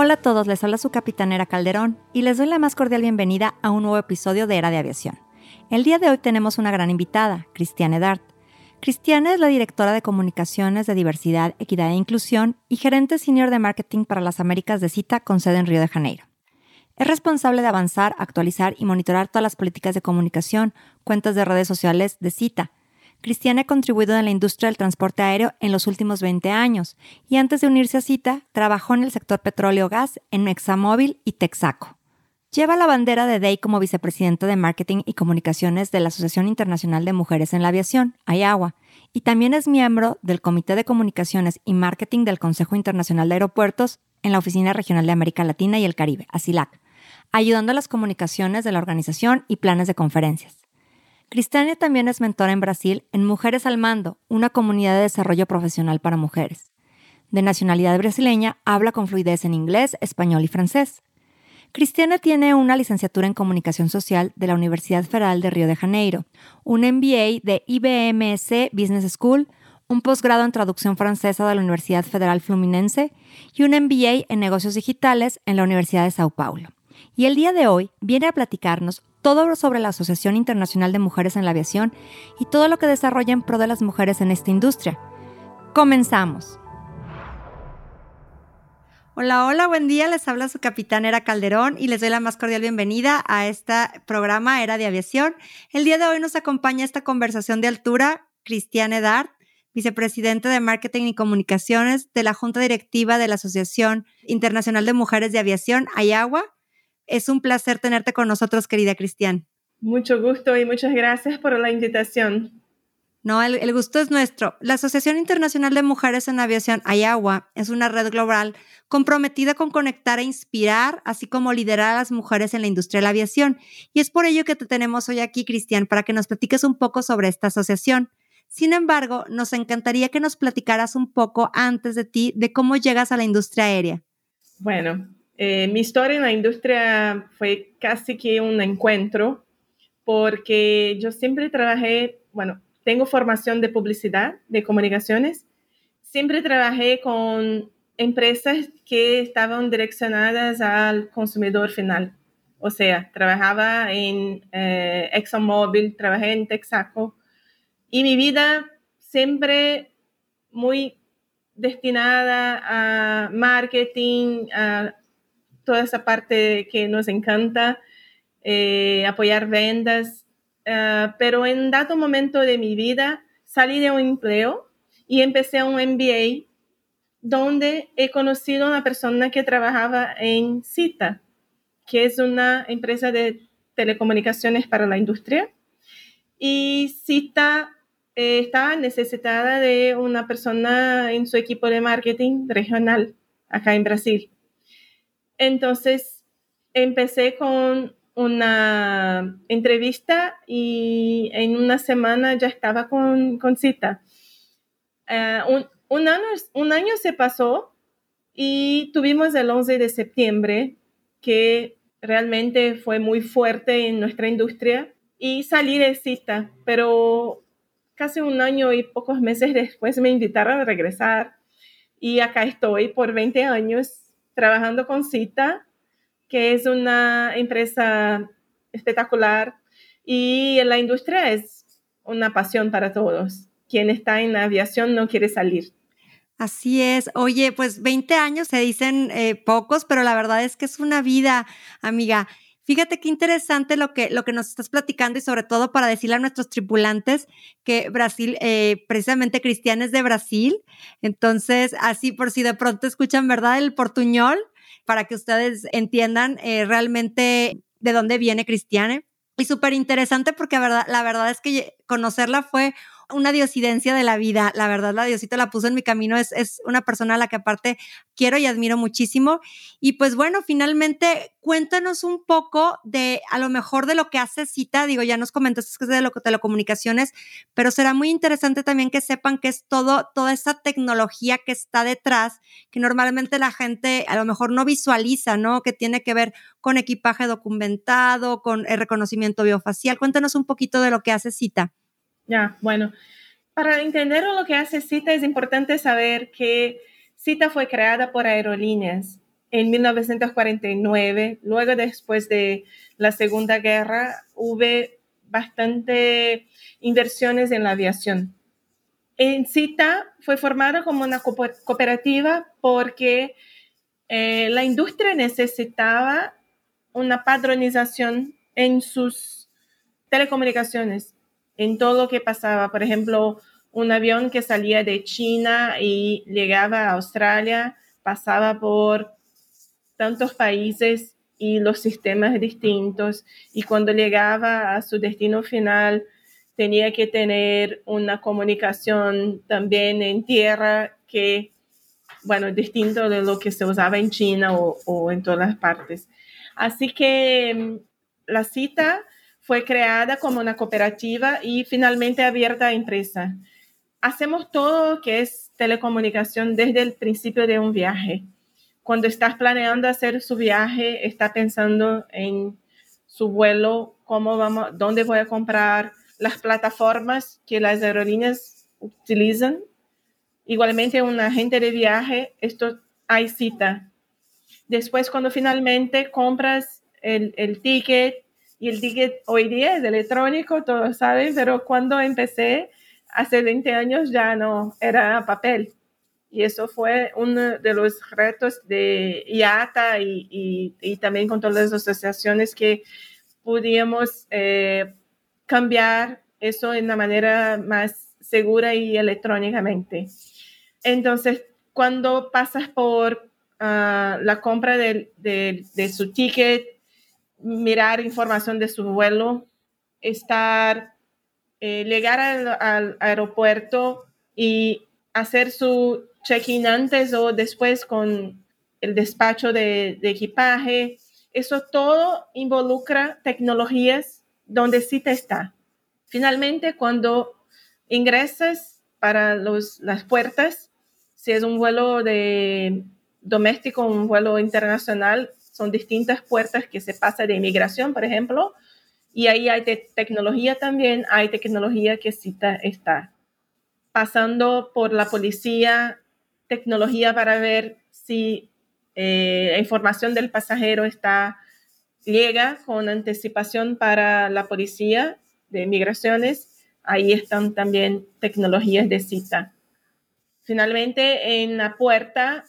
Hola a todos, les habla su capitanera Calderón y les doy la más cordial bienvenida a un nuevo episodio de Era de Aviación. El día de hoy tenemos una gran invitada, Cristiane Dart. Cristiane es la directora de comunicaciones de diversidad, equidad e inclusión y gerente senior de marketing para las Américas de Cita con sede en Río de Janeiro. Es responsable de avanzar, actualizar y monitorar todas las políticas de comunicación, cuentas de redes sociales de Cita, Cristiane ha contribuido en la industria del transporte aéreo en los últimos 20 años y antes de unirse a Cita, trabajó en el sector petróleo-gas en Examóvil y Texaco. Lleva la bandera de DEI como vicepresidenta de Marketing y Comunicaciones de la Asociación Internacional de Mujeres en la Aviación, AIAGUA, y también es miembro del Comité de Comunicaciones y Marketing del Consejo Internacional de Aeropuertos en la Oficina Regional de América Latina y el Caribe, ASILAC, ayudando a las comunicaciones de la organización y planes de conferencias. Cristiane también es mentora en Brasil en Mujeres al Mando, una comunidad de desarrollo profesional para mujeres. De nacionalidad brasileña, habla con fluidez en inglés, español y francés. Cristiane tiene una licenciatura en Comunicación Social de la Universidad Federal de Río de Janeiro, un MBA de IBMS Business School, un posgrado en Traducción Francesa de la Universidad Federal Fluminense y un MBA en Negocios Digitales en la Universidad de Sao Paulo. Y el día de hoy viene a platicarnos todo sobre la Asociación Internacional de Mujeres en la Aviación y todo lo que desarrolla en pro de las mujeres en esta industria. Comenzamos. Hola, hola, buen día. Les habla su capitán Era Calderón y les doy la más cordial bienvenida a este programa Era de Aviación. El día de hoy nos acompaña esta conversación de altura Cristiane Dart, vicepresidente de Marketing y Comunicaciones de la Junta Directiva de la Asociación Internacional de Mujeres de Aviación, Ayagua es un placer tenerte con nosotros, querida Cristian. Mucho gusto y muchas gracias por la invitación. No, el, gusto es nuestro. La Asociación Internacional de Mujeres en Aviación, AYAWA, es una red global comprometida con conectar e inspirar, así como liderar a las mujeres en la industria de la aviación. Y es por ello que te tenemos hoy aquí, Cristian, para que nos platiques un poco sobre esta asociación. Sin embargo, nos encantaría que nos platicaras un poco antes de ti de cómo llegas a la industria aérea. Bueno, eh, mi historia en la industria fue casi que un encuentro porque yo siempre trabajé, bueno, tengo formación de publicidad, de comunicaciones, siempre trabajé con empresas que estaban direccionadas al consumidor final. O sea, trabajaba en eh, ExxonMobil, trabajé en Texaco y mi vida siempre muy destinada a marketing, a toda esa parte que nos encanta, eh, apoyar ventas, ah, pero en dado momento de mi vida salí de un empleo y empecé un MBA donde he conocido a una persona que trabajaba en Cita, que es una empresa de telecomunicaciones para la industria. Y Cita eh, estaba necesitada de una persona en su equipo de marketing regional acá en Brasil. Entonces, empecé con una entrevista y en una semana ya estaba con, cita. Eh, un, año, un año se pasó y tuvimos el 11 de septiembre, que realmente fue muy fuerte en nuestra industria, y salí de cita, pero casi un año y pocos meses después me invitaron a regresar y acá estoy por 20 años trabajando con Cita, que es una empresa espectacular y la industria es una pasión para todos. Quien está en la aviación no quiere salir. Así es. Oye, pues 20 años se dicen eh, pocos, pero la verdad es que es una vida, amiga. Fíjate qué interesante lo que, lo que nos estás platicando y sobre todo para decirle a nuestros tripulantes que Brasil, eh, precisamente Cristian es de Brasil. Entonces, así por si de pronto escuchan, ¿verdad? El portuñol, para que ustedes entiendan eh, realmente de dónde viene Cristiane. Y súper interesante porque la verdad es que conocerla fue una diosidencia de la vida. La verdad, la Diosita la puso en mi camino. Es, es una persona a la que aparte quiero y admiro muchísimo. Y pues bueno, finalmente cuéntanos un poco de a lo mejor de lo que hace Cita. Digo, ya nos comentaste que es de lo, telecomunicaciones, pero será muy interesante también que sepan que es todo, toda esa tecnología que está detrás, que normalmente la gente a lo mejor no visualiza, ¿no? Que tiene que ver con equipaje documentado, con el reconocimiento biofacial. Cuéntanos un poquito de lo que hace Cita. Ya, bueno, para entender lo que hace CITA es importante saber que CITA fue creada por aerolíneas en 1949. Luego, después de la Segunda Guerra, hubo bastante inversiones en la aviación. En CITA fue formada como una cooperativa porque eh, la industria necesitaba una padronización en sus telecomunicaciones en todo lo que pasaba. Por ejemplo, un avión que salía de China y llegaba a Australia, pasaba por tantos países y los sistemas distintos. Y cuando llegaba a su destino final, tenía que tener una comunicación también en tierra que, bueno, distinto de lo que se usaba en China o, o en todas las partes. Así que mm, la cita fue creada como una cooperativa y finalmente abierta a empresa. Hacemos todo que es telecomunicación desde el principio de un viaje. Cuando estás planeando hacer su viaje, está pensando en su vuelo, cómo vamos, dónde voy a comprar, las plataformas que las aerolíneas utilizan. Igualmente, un agente de viaje, esto hay cita. Después, cuando finalmente compras el, el ticket, y el ticket hoy día es electrónico, todos saben, pero cuando empecé hace 20 años ya no era papel. Y eso fue uno de los retos de IATA y, y, también con todas las asociaciones que pudimos eh, cambiar eso en una manera más segura y electrónicamente. Entonces, cuando pasas por ah, la compra de, de, de su ticket, mirar información de su vuelo, estar, eh, llegar al, aeropuerto y hacer su check-in antes o después con el despacho de, equipaje. Eso todo involucra tecnologías donde sí te está. Finalmente, cuando ingresas para los, las puertas, si es un vuelo de doméstico, un vuelo internacional, son distintas puertas que se pasa de inmigración, por ejemplo, y ahí hay tecnología también, hay tecnología que cita está pasando por la policía, tecnología para ver si eh, la información del pasajero está llega con anticipación para la policía de migraciones. Ahí están también tecnologías de cita. Finalmente, en la puerta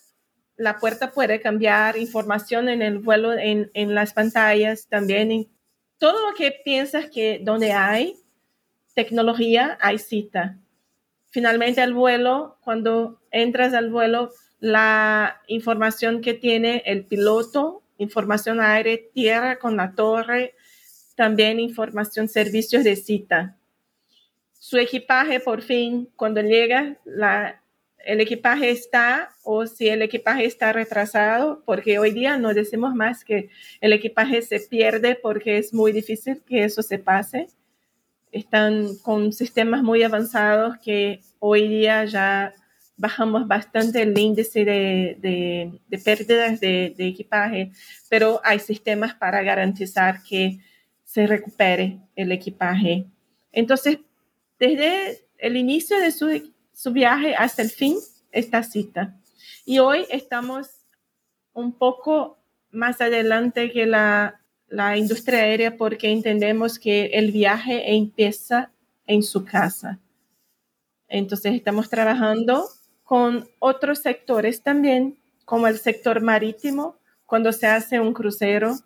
la puerta puede cambiar información en el vuelo, en, las pantallas, también todo lo que piensas que donde hay tecnología, hay cita. Finalmente el vuelo, cuando entras al vuelo, la información que tiene el piloto, información aire, tierra con la torre, también información servicios de cita. Su equipaje, por fin, cuando llega, la, el equipaje está o si el equipaje está retrasado, porque hoy día no decimos más que el equipaje se pierde porque es muy difícil que eso se pase. Están con sistemas muy avanzados que hoy día ya bajamos bastante el índice de, pérdidas de, de, equipaje, pero hay sistemas para garantizar que se recupere el equipaje. Entonces, desde el inicio de su su viaje hasta el fin, esta cita. Y hoy estamos un poco más adelante que la, la industria aérea porque entendemos que el viaje empieza en su casa. Entonces estamos trabajando con otros sectores también, como el sector marítimo, cuando se hace un crucero,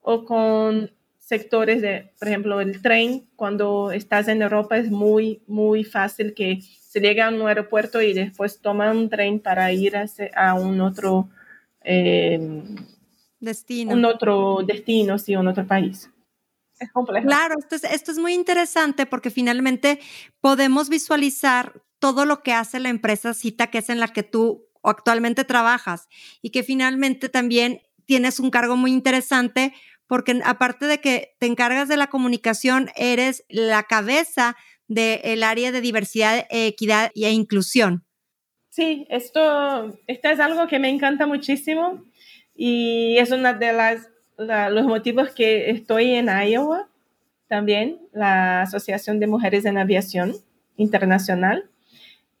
o con sectores de, por ejemplo, el tren, cuando estás en Europa es muy, muy fácil que se llega a un aeropuerto y después toma un tren para ir a, un otro em, destino. Un otro destino, sí, un otro país. es complejo. Claro, esto es, esto es muy interesante porque finalmente podemos visualizar todo lo que hace la empresa Cita, que es en la que tú actualmente trabajas y que finalmente también tienes un cargo muy interesante porque aparte de que te encargas de la comunicación, eres la cabeza del área de diversidad, equidad e inclusión. Sí, esto, esto es algo que me encanta muchísimo y es uno de las, los motivos que estoy en Iowa también, la Asociación de Mujeres en Aviación Internacional.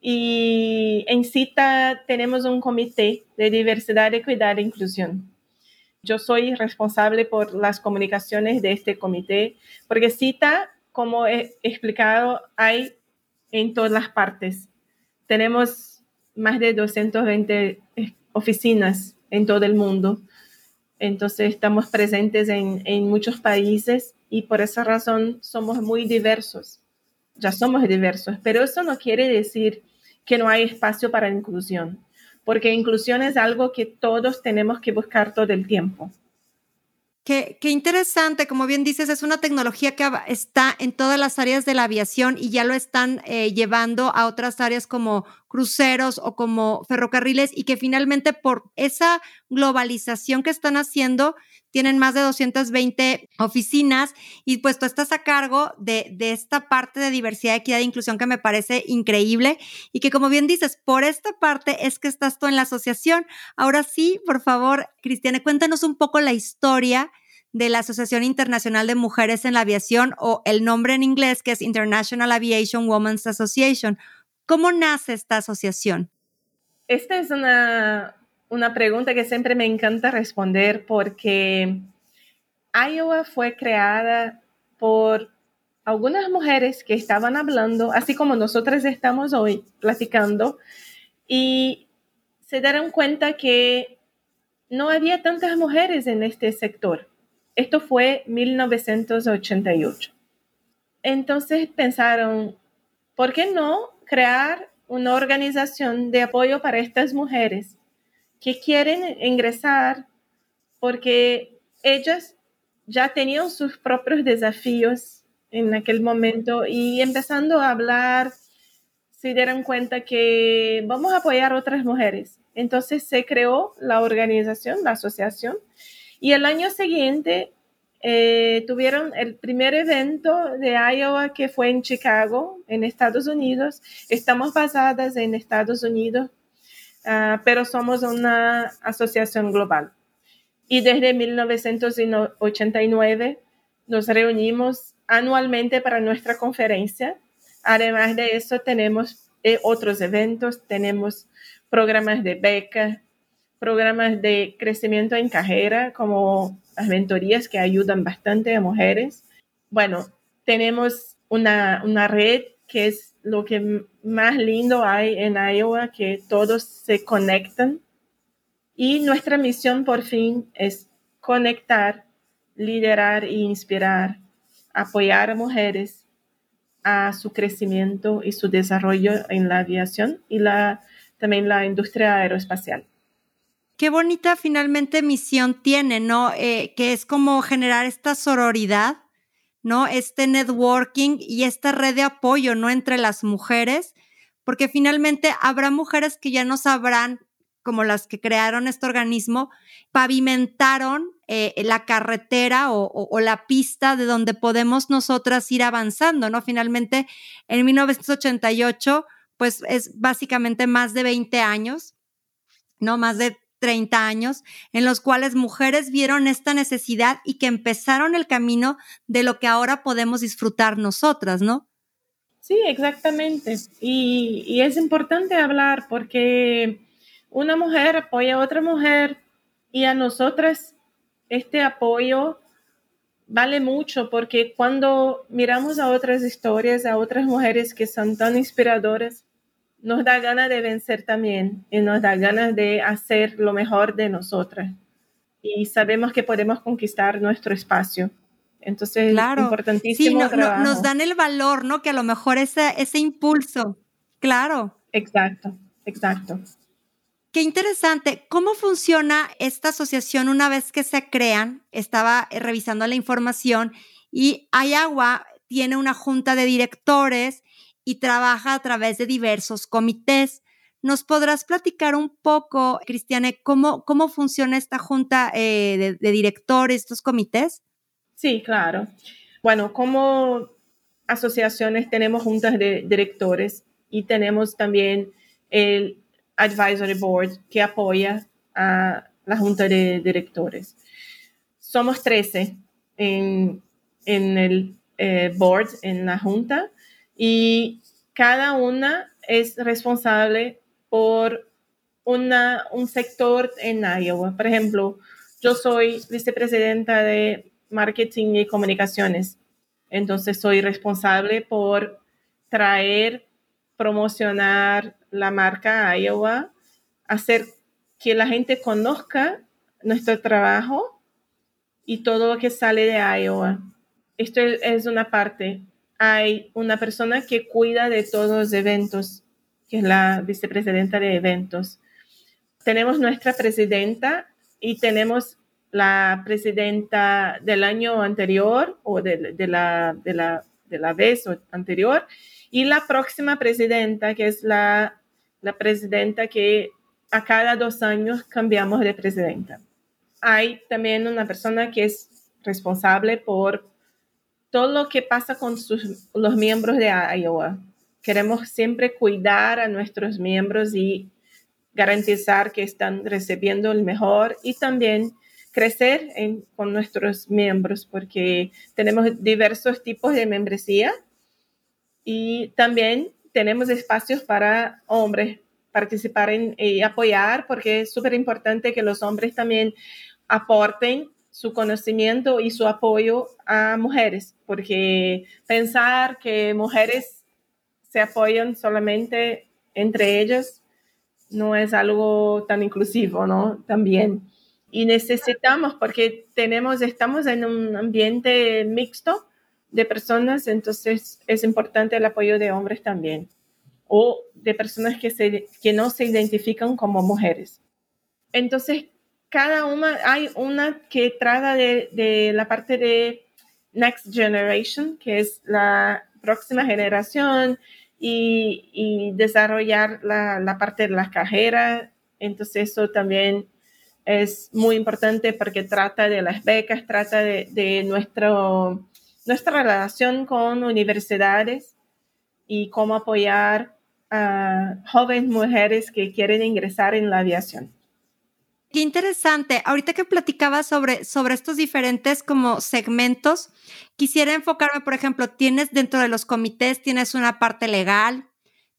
Y en CITA tenemos un comité de diversidad, equidad e inclusión. Yo soy responsable por las comunicaciones de este comité, porque CITA, como he explicado, hay en todas las partes. Tenemos más de 220 eh, oficinas en todo el mundo. Entonces estamos presentes en, en, muchos países y por esa razón somos muy diversos. Ya somos diversos, pero eso no quiere decir que no hay espacio para inclusión, porque inclusión es algo que todos tenemos que buscar todo el tiempo. Qué, interesante, como bien dices, es una tecnología que está en todas las áreas de la aviación y ya lo están eh, llevando a otras áreas como cruceros o como ferrocarriles y que finalmente por esa globalización que están haciendo tienen más de 220 oficinas y pues tú estás a cargo de, de, esta parte de diversidad, equidad e inclusión que me parece increíble y que como bien dices, por esta parte es que estás tú en la asociación. Ahora sí, por favor, Cristiane, cuéntanos un poco la historia de la Asociación Internacional de Mujeres en la Aviación o el nombre en inglés que es International Aviation Women's Association. ¿Cómo nace esta asociación? Esta es una, una pregunta que siempre me encanta responder porque Iowa fue creada por algunas mujeres que estaban hablando, así como nosotras estamos hoy platicando, y se dieron cuenta que no había tantas mujeres en este sector. Esto fue 1988. Entonces pensaron, ¿por qué no crear una organización de apoyo para estas mujeres que quieren ingresar porque ellas ya tenían sus propios desafíos en aquel momento y empezando a hablar, se dieron cuenta que vamos a apoyar a otras mujeres. Entonces se creó la organización, la asociación, y el año siguiente eh, tuvieron el primer evento de Iowa que fue en Chicago, en Estados Unidos. Estamos basadas en Estados Unidos, uh, pero somos una asociación global. Y desde 1989 nos reunimos anualmente para nuestra conferencia. Además de eso, tenemos eh, otros eventos, tenemos programas de beca, programas de crecimiento en carrera, como las mentorías que ayudan bastante a mujeres. Bueno, tenemos una, una red que es lo que más lindo hay en Iowa, que todos se conectan. Y nuestra misión por fin es conectar, liderar e inspirar, apoyar a mujeres a su crecimiento y su desarrollo en la aviación y la, también la industria aeroespacial qué bonita finalmente misión tiene, ¿no? Eh, que es como generar esta sororidad, ¿no? Este networking y esta red de apoyo, ¿no? Entre las mujeres, porque finalmente habrá mujeres que ya no sabrán, como las que crearon este organismo, pavimentaron eh, la carretera o, o, la pista de donde podemos nosotras ir avanzando, ¿no? Finalmente, en 1988, pues es básicamente más de 20 años, ¿no? Más de 30 años, en los cuales mujeres vieron esta necesidad y que empezaron el camino de lo que ahora podemos disfrutar nosotras, ¿no? Sí, exactamente. Y, y es importante hablar porque una mujer apoya a otra mujer y a nosotras este apoyo vale mucho porque cuando miramos a otras historias, a otras mujeres que son tan inspiradoras, nos da ganas de vencer también y nos da ganas de hacer lo mejor de nosotras. Y sabemos que podemos conquistar nuestro espacio. Entonces, claro. importantísimo. Sí, nos dan el valor, ¿no? Que a lo mejor ese, ese impulso. Claro. Exacto, exacto. Qué interesante. ¿Cómo funciona esta asociación una vez que se crean? Estaba revisando la información Y Iowa tiene una junta de directores y trabaja a través de diversos comités. ¿Nos podrás platicar un poco, Cristiane, cómo, cómo funciona esta junta eh, de, de, directores, estos comités? Sí, claro. Bueno, como asociaciones tenemos juntas de directores y tenemos también el Advisory Board que apoya a la junta de directores. Somos 13 en, en el eh, board, en la junta, y cada una es responsable por una, un sector en Iowa. Por ejemplo, yo soy vicepresidenta de marketing y comunicaciones, entonces soy responsable por traer, promocionar la marca Iowa, hacer que la gente conozca nuestro trabajo y todo lo que sale de Iowa. Esto es una parte. Hay una persona que cuida de todos los eventos que es la vicepresidenta de eventos. Tenemos nuestra presidenta y tenemos la presidenta del año anterior o de, la, de, la, de la vez anterior y la próxima presidenta, que es la, la presidenta que a cada dos años cambiamos de presidenta. Hay también una persona que es responsable por todo lo que pasa con los miembros de Iowa. Queremos siempre cuidar a nuestros miembros y garantizar que están recibiendo el mejor y también crecer con nuestros miembros porque tenemos diversos tipos de membresía y también tenemos espacios para hombres participar en, y apoyar porque es súper importante que los hombres también aporten su conocimiento y su apoyo a mujeres porque pensar que mujeres se apoyan solamente entre ellos no es algo tan inclusivo, ¿no? También. Y necesitamos, porque tenemos, estamos en un ambiente mixto de personas, entonces es importante el apoyo de hombres también, o de personas que, se, que no se identifican como mujeres. Entonces, cada una, hay una que trata de, de la parte de Next Generation, que es la próxima generación, y, desarrollar la, parte de las cajeras. Entonces eso también es muy importante porque trata de las becas, trata de, nuestro, nuestra relación con universidades y cómo apoyar a jóvenes mujeres que quieren ingresar en la aviación. Qué interesante. Ahorita que platicaba sobre, sobre estos diferentes como segmentos, quisiera enfocarme, por ejemplo, tienes dentro de los comités, tienes una parte legal,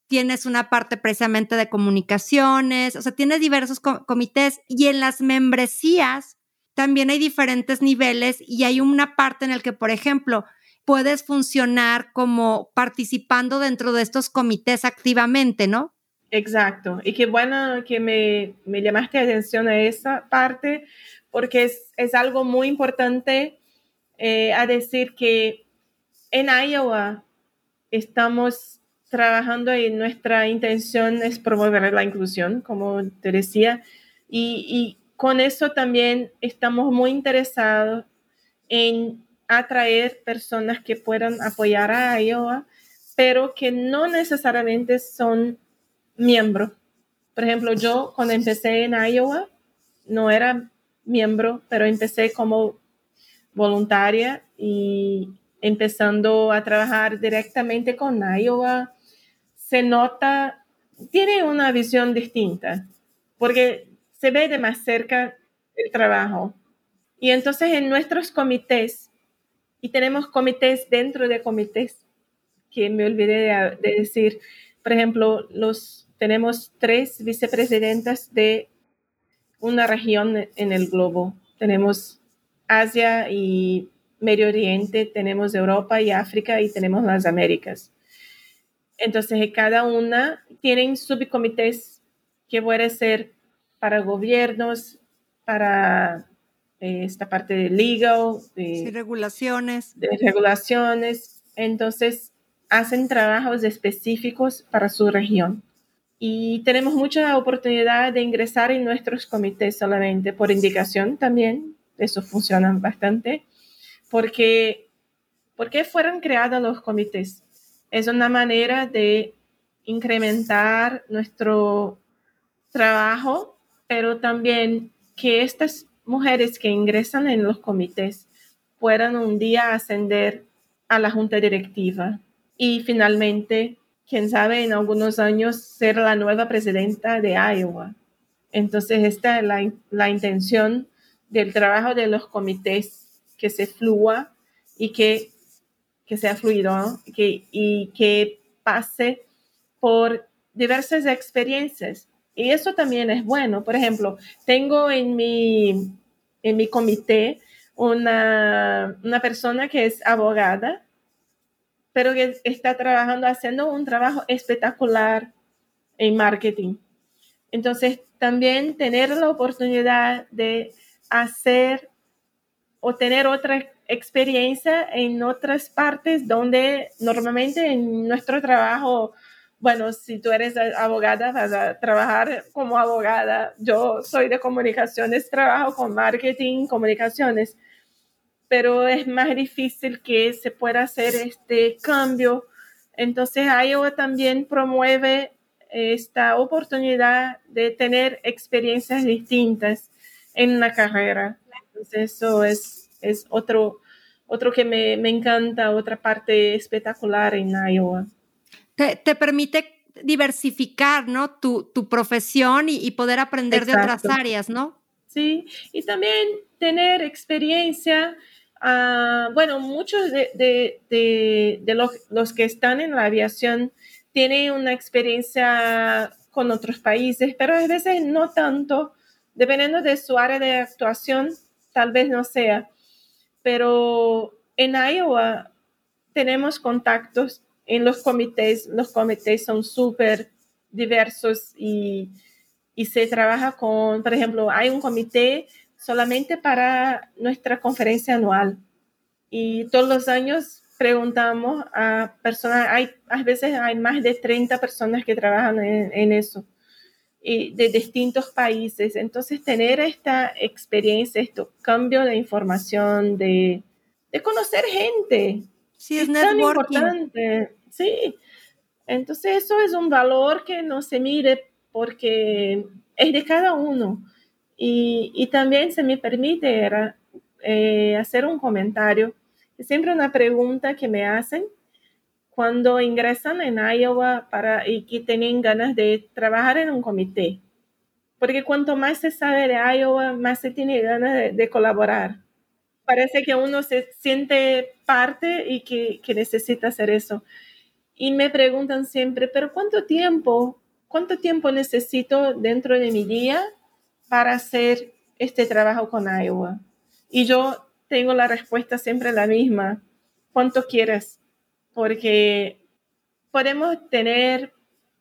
tienes una parte precisamente de comunicaciones, o sea, tienes diversos comités y en las membresías también hay diferentes niveles y hay una parte en el que, por ejemplo, puedes funcionar como participando dentro de estos comités activamente, ¿no? Exacto. Y qué bueno que me, me llamaste atención a esa parte, porque es, es algo muy importante eh, a decir que en Iowa estamos trabajando y nuestra intención es promover la inclusión, como te decía, y, y con eso también estamos muy interesados en atraer personas que puedan apoyar a Iowa, pero que no necesariamente son miembro. Por ejemplo, yo cuando empecé en Iowa no era miembro, pero empecé como voluntaria y empezando a trabajar directamente con Iowa, se nota, tiene una visión distinta, porque se ve de más cerca el trabajo. Y entonces en nuestros comités, y tenemos comités dentro de comités, que me olvidé de, decir, por ejemplo, los tenemos tres vicepresidentas de una región en el globo. Tenemos Asia y Medio Oriente, tenemos Europa y África y tenemos las Américas. Entonces, cada una tiene subcomités que puede ser para gobiernos, para eh, esta parte de legal, de regulaciones. De regulaciones. Entonces, hacen trabajos específicos para su región. Y tenemos mucha oportunidad de ingresar en nuestros comités solamente por indicación también, eso funciona bastante, porque ¿Por qué fueron creados los comités? Es una manera de incrementar nuestro trabajo, pero también que estas mujeres que ingresan en los comités puedan un día ascender a la junta directiva y finalmente, quién sabe, en algunos años ser la nueva presidenta de Iowa. Entonces, esta es la, intención del trabajo de los comités, que se flúa y que, que sea fluido que, y que pase por diversas experiencias. Y eso también es bueno. Por ejemplo, tengo en mi, en mi comité una, una persona que es abogada, pero que está trabajando, haciendo un trabajo espectacular en marketing. Entonces, también tener la oportunidad de hacer o tener otra experiencia en otras partes donde normalmente en nuestro trabajo, bueno, si tú eres abogada, vas trabajar como abogada. Yo soy de comunicaciones, trabajo con marketing, comunicaciones, pero es más difícil que se pueda hacer este cambio. Entonces, Iowa también promueve esta oportunidad de tener experiencias distintas en la carrera. Entonces, eso es, es otro, otro que me, me encanta, otra parte espectacular en Iowa. Te, te permite diversificar, ¿no? Tu, tu profesión y, y, poder aprender de otras áreas, ¿no? Sí, y también tener experiencia. Uh, bueno, muchos de, los, que están en la aviación tienen una experiencia con otros países, pero a veces no tanto, dependiendo de su área de actuación, tal vez no sea. Pero en Iowa tenemos contactos en los comités, los comités son súper diversos y se trabaja con, por ejemplo, hay un comité solamente para nuestra conferencia anual y todos los años preguntamos a personas, hay, a veces hay más de 30 personas que trabajan en, en eso y de distintos países. Entonces, tener esta experiencia, esto cambio de información, de, de conocer gente. Sí, es, es tan importante. Sí. Entonces, eso es un valor que no se mide porque es de cada uno. Y, también se me permite eh, hacer un comentario. Siempre una pregunta que me hacen cuando ingresan en Iowa para, y que tienen ganas de trabajar en un comité. Porque cuanto más se sabe de Iowa, más se tiene ganas de, de colaborar. Parece que uno se siente parte y que, que, necesita hacer eso. Y me preguntan siempre, pero ¿cuánto tiempo, cuánto tiempo necesito dentro de mi día para hacer este trabajo con Iowa? Y yo tengo la respuesta siempre la misma. ¿Cuánto quieres? porque podemos tener,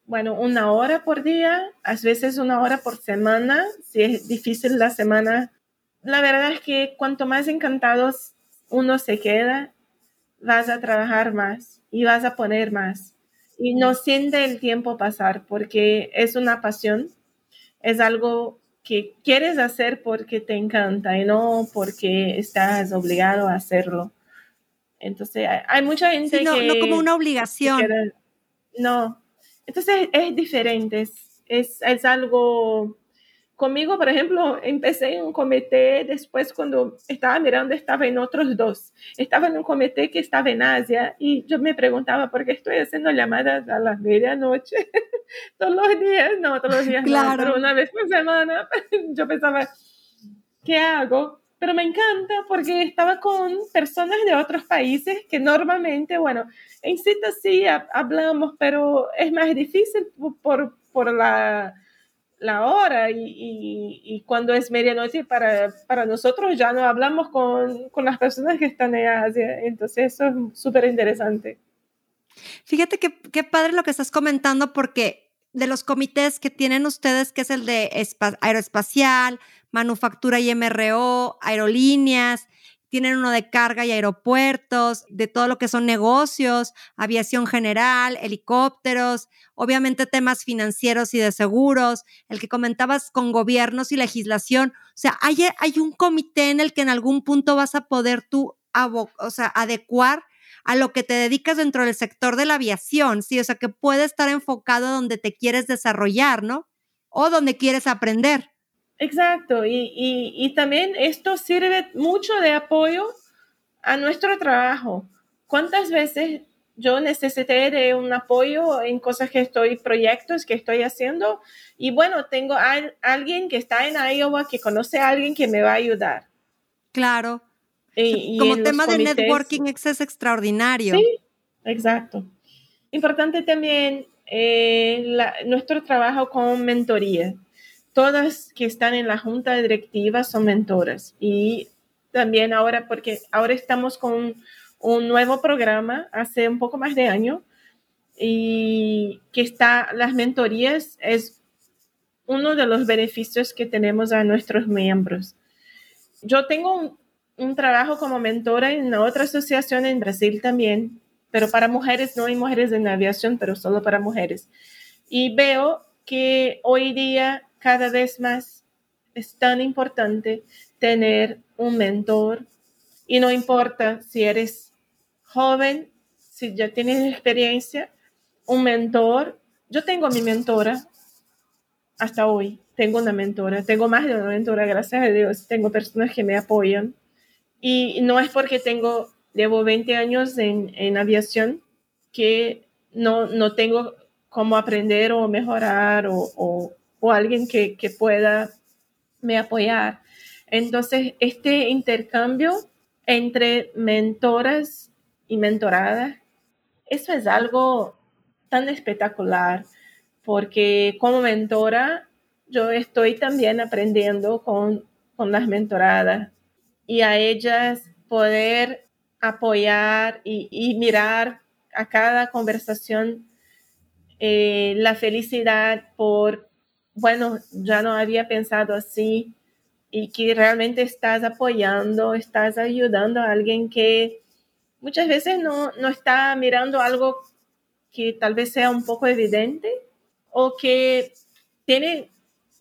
bueno, una hora por día, a veces una hora por semana, si es difícil la semana. La verdad es que cuanto más encantados uno se queda, vas a trabajar más y vas a poner más. Y no siente el tiempo pasar porque es una pasión, es algo que quieres hacer porque te encanta y no porque estás obligado a hacerlo. Entonces, hay mucha gente no, que... No como una obligación. no. Entonces, es diferente. Es, es, algo... Conmigo, por ejemplo, empecé en un comité después cuando estaba mirando, estaba en otros dos. Estaba en un comité que estaba en Asia y yo me preguntaba, ¿por qué estoy haciendo llamadas a las medianoche? todos los días, no, todos los días, claro. no, pero una vez por semana. yo pensaba, ¿qué hago? pero me encanta porque estaba con personas de otros países que normalmente, bueno, en cita sí hablamos, pero es más difícil por, por la, la hora y, y, cuando es medianoche para, para nosotros ya no hablamos con, con las personas que están en Asia. Entonces eso es súper interesante. Fíjate que qué padre lo que estás comentando porque de los comités que tienen ustedes, que es el de aeroespacial, manufactura y MRO, aerolíneas, tienen uno de carga y aeropuertos, de todo lo que son negocios, aviación general, helicópteros, obviamente temas financieros y de seguros, el que comentabas con gobiernos y legislación. O sea, hay, hay un comité en el que en algún punto vas a poder tú adecuar a lo que te dedicas dentro del sector de la aviación, ¿sí? O sea, que puede estar enfocado donde te quieres desarrollar, ¿no? O donde quieres aprender. Exacto, y, y también esto sirve mucho de apoyo a nuestro trabajo. ¿Cuántas veces yo necesité de un apoyo en cosas que estoy, proyectos que estoy haciendo. Y bueno, tengo a, alguien que está en Iowa que conoce a alguien que me va a ayudar. Claro. Y, Como tema de networking es extraordinario. Sí, exacto. Importante también eh, nuestro trabajo con mentoría. Todas que están en la junta directiva son mentoras. Y también ahora, porque ahora estamos con un nuevo programa hace un poco más de año y que está, las mentorías es uno de los beneficios que tenemos a nuestros miembros. Yo tengo un, trabajo como mentora en otra asociación en Brasil también, pero para mujeres, no hay mujeres en aviación, pero solo para mujeres. Y veo que hoy día cada vez más es tan importante tener un mentor y no importa si eres joven, si ya tienes experiencia, un mentor. Yo tengo mi mentora hasta hoy. Tengo una mentora, tengo más de una mentora, gracias a Dios. Tengo personas que me apoyan. Y no es porque tengo, llevo 20 años en, aviación que no, no tengo cómo aprender o mejorar o, o alguien que, que pueda me apoyar. Entonces, este intercambio entre mentoras y mentorada. Eso es algo tan espectacular porque como mentora yo estoy también aprendiendo con, con las mentoradas y a ellas poder apoyar y, mirar a cada conversación eh, la felicidad por, bueno, ya no había pensado así y que realmente estás apoyando, estás ayudando a alguien que muchas veces no, no está mirando algo que tal vez sea un poco evidente o que tiene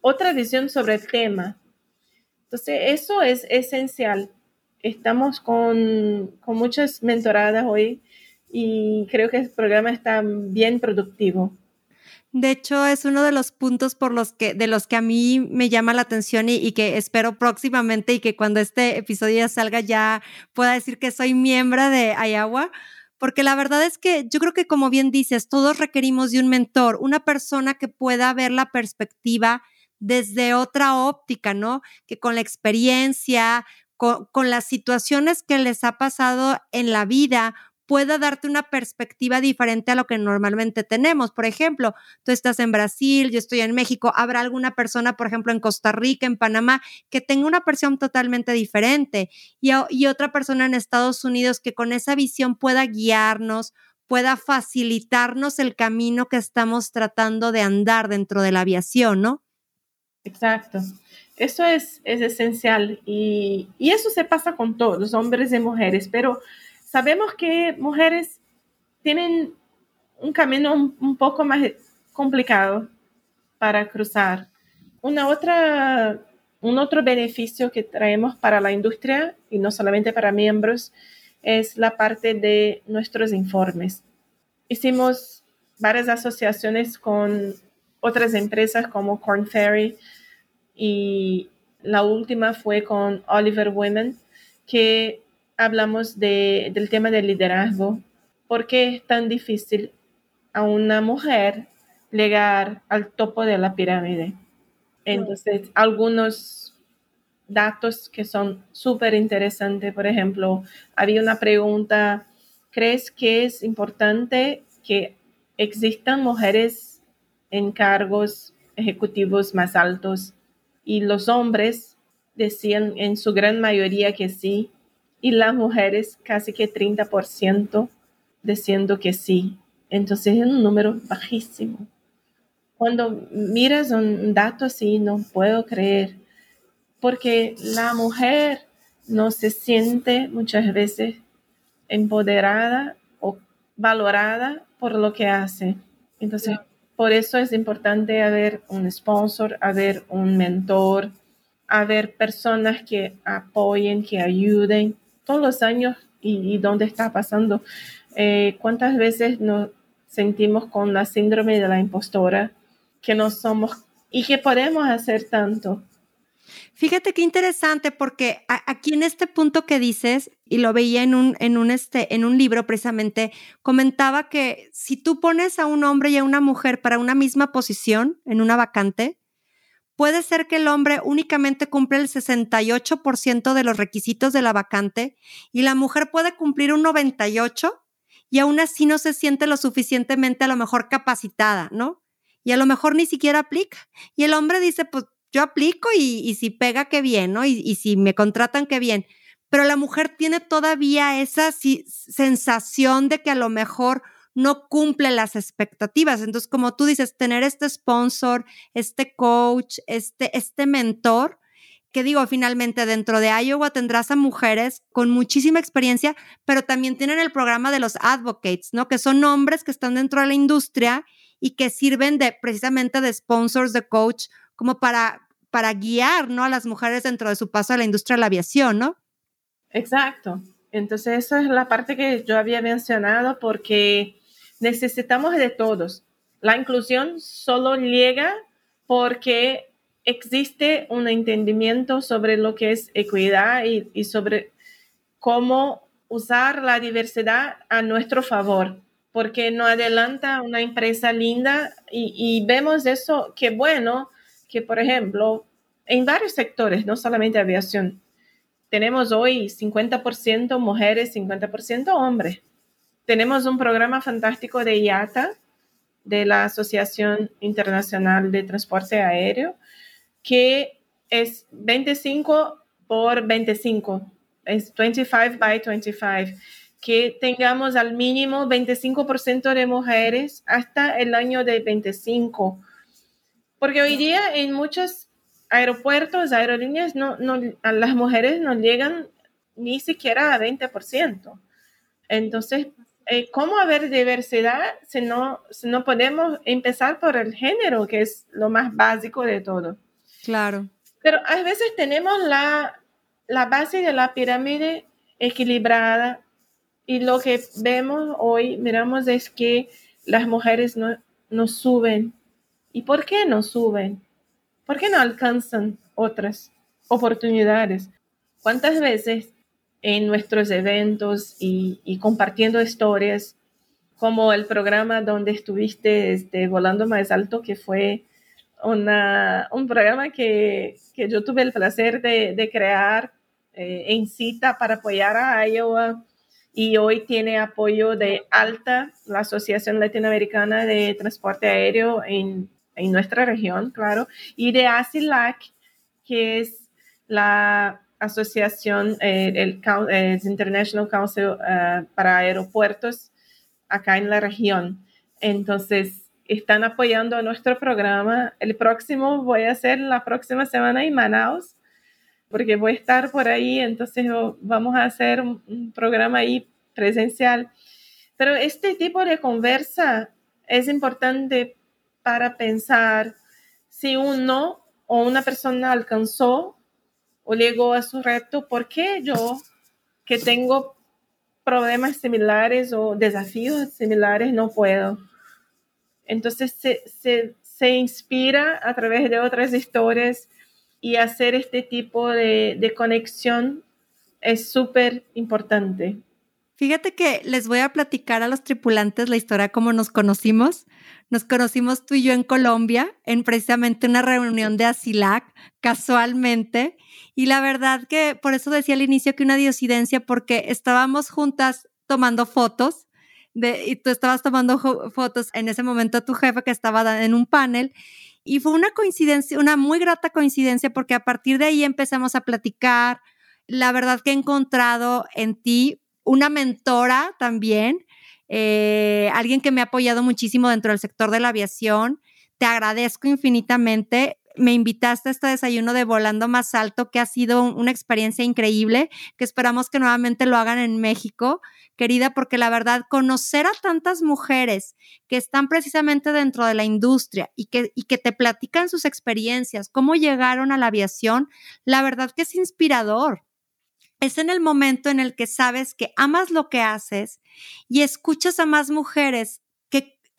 otra visión sobre el tema. Entonces, eso es esencial. Estamos con, con muchas mentoradas hoy y creo que el programa está bien productivo. De hecho, es uno de los puntos por los que, de los que a mí me llama la atención y, que espero próximamente y que cuando este episodio ya salga ya pueda decir que soy miembro de Ayahuasca, porque la verdad es que yo creo que como bien dices, todos requerimos de un mentor, una persona que pueda ver la perspectiva desde otra óptica, ¿no? Que con la experiencia, con las situaciones que les ha pasado en la vida pueda darte una perspectiva diferente a lo que normalmente tenemos. Por ejemplo, tú estás en Brasil, yo estoy en México, habrá alguna persona, por ejemplo, en Costa Rica, en Panamá, que tenga una percepción totalmente diferente y, y otra persona en Estados Unidos que con esa visión pueda guiarnos, pueda facilitarnos el camino que estamos tratando de andar dentro de la aviación, ¿no? Exacto. Eso es, es esencial y, y, eso se pasa con todos, hombres y mujeres, pero sabemos que mujeres tienen un camino un, poco más complicado para cruzar. Una otra, un otro beneficio que traemos para la industria y no solamente para miembros es la parte de nuestros informes. Hicimos varias asociaciones con otras empresas como Corn Ferry y la última fue con Oliver Women, que hablamos de, del tema del liderazgo. ¿Por qué es tan difícil a una mujer llegar al topo de la pirámide? Entonces, algunos datos que son súper interesantes, por ejemplo, había una pregunta, ¿crees que es importante que existan mujeres en cargos ejecutivos más altos? Y los hombres decían en su gran mayoría que sí, y las mujeres casi que 30% diciendo que sí. Entonces es un número bajísimo. Cuando miras un dato así, no puedo creer, porque la mujer no se siente muchas veces empoderada o valorada por lo que hace. Entonces, por eso es importante haber un sponsor, haber un mentor, haber personas que apoyen, que ayuden los años y, dónde está pasando. Eh, ¿Cuántas veces nos sentimos con la síndrome de la impostora que no somos y que podemos hacer tanto? Fíjate qué interesante porque aquí en este punto que dices, y lo veía en un, en un, este, en un libro precisamente, comentaba que si tú pones a un hombre y a una mujer para una misma posición en una vacante, puede ser que el hombre únicamente cumple el 68% de los requisitos de la vacante y la mujer puede cumplir un 98% y aún así no se siente lo suficientemente a lo mejor capacitada, ¿no? Y a lo mejor ni siquiera aplica. Y el hombre dice, pues yo aplico y, si pega, qué bien, ¿no? Y, si me contratan, qué bien. Pero la mujer tiene todavía esa sensación de que a lo mejor no cumple las expectativas. Entonces, como tú dices, tener este sponsor, este coach, este, este mentor, que digo, finalmente dentro de Iowa tendrás a mujeres con muchísima experiencia, pero también tienen el programa de los advocates, ¿no? Que son hombres que están dentro de la industria y que sirven de precisamente de sponsors, de coach, como para, para guiar ¿no? a las mujeres dentro de su paso a la industria de la aviación, ¿no? Exacto. Entonces, esa es la parte que yo había mencionado porque necesitamos de todos. La inclusión solo llega porque existe un entendimiento sobre lo que es equidad y, y sobre cómo usar la diversidad a nuestro favor, porque no adelanta una empresa linda y, y vemos eso, que bueno, que, por ejemplo, en varios sectores, no solamente aviación, tenemos hoy 50% mujeres, 50% hombres. Tenemos un programa fantástico de IATA, de la Asociación Internacional de Transporte Aéreo, que es 25 por 25, es 25 by 25, que tengamos al mínimo 25% de mujeres hasta el año de 25 porque hoy día en muchos aeropuertos, aerolíneas, no, no, a las mujeres no llegan ni siquiera a 20%. Entonces, eh, ¿cómo haber diversidad si no, si no podemos empezar por el género, que es lo más básico de todo? Claro. Pero a veces tenemos la, la base de la pirámide equilibrada y lo que vemos hoy, miramos, es que las mujeres no, no suben ¿Y por qué no suben? ¿Por qué no alcanzan otras oportunidades? ¿Cuántas veces en nuestros eventos y, compartiendo historias, como el programa donde estuviste este, volando más alto, que fue una, un programa que, que, yo tuve el placer de, de crear eh, en cita para apoyar a Iowa y hoy tiene apoyo de ALTA, la Asociación Latinoamericana de Transporte Aéreo en en nuestra región, claro, y de ASILAC, que es la asociación, eh, el, International Council eh, para Aeropuertos acá en la región. Entonces, están apoyando nuestro programa. El próximo voy a hacer la próxima semana en Manaus, porque voy a estar por ahí, entonces vamos a hacer un programa ahí presencial. Pero este tipo de conversa es importante para pensar si uno o una persona alcanzó o llegó a su reto, ¿por qué yo que tengo problemas similares o desafíos similares no puedo? Entonces se, se, inspira a través de otras historias y hacer este tipo de, de conexión es súper importante. Fíjate que les voy a platicar a los tripulantes la historia cómo nos conocimos. Nos conocimos tú y yo en Colombia, en precisamente una reunión de ASILAC, casualmente. Y la verdad que por eso decía al inicio que una diosidencia, porque estábamos juntas tomando fotos. De, y tú estabas tomando fotos en ese momento tu jefe que estaba en un panel y fue una coincidencia, una muy grata coincidencia porque a partir de ahí empezamos a platicar. La verdad que he encontrado en ti una mentora también, eh, alguien que me ha apoyado muchísimo dentro del sector de la aviación. Te agradezco infinitamente. Me invitaste a este desayuno de Volando Más Alto, que ha sido una experiencia increíble, que esperamos que nuevamente lo hagan en México, querida, porque la verdad, conocer a tantas mujeres que están precisamente dentro de la industria y que, y que te platican sus experiencias, cómo llegaron a la aviación, la verdad que es inspirador es en el momento en el que sabes que amas lo que haces y escuchas a más mujeres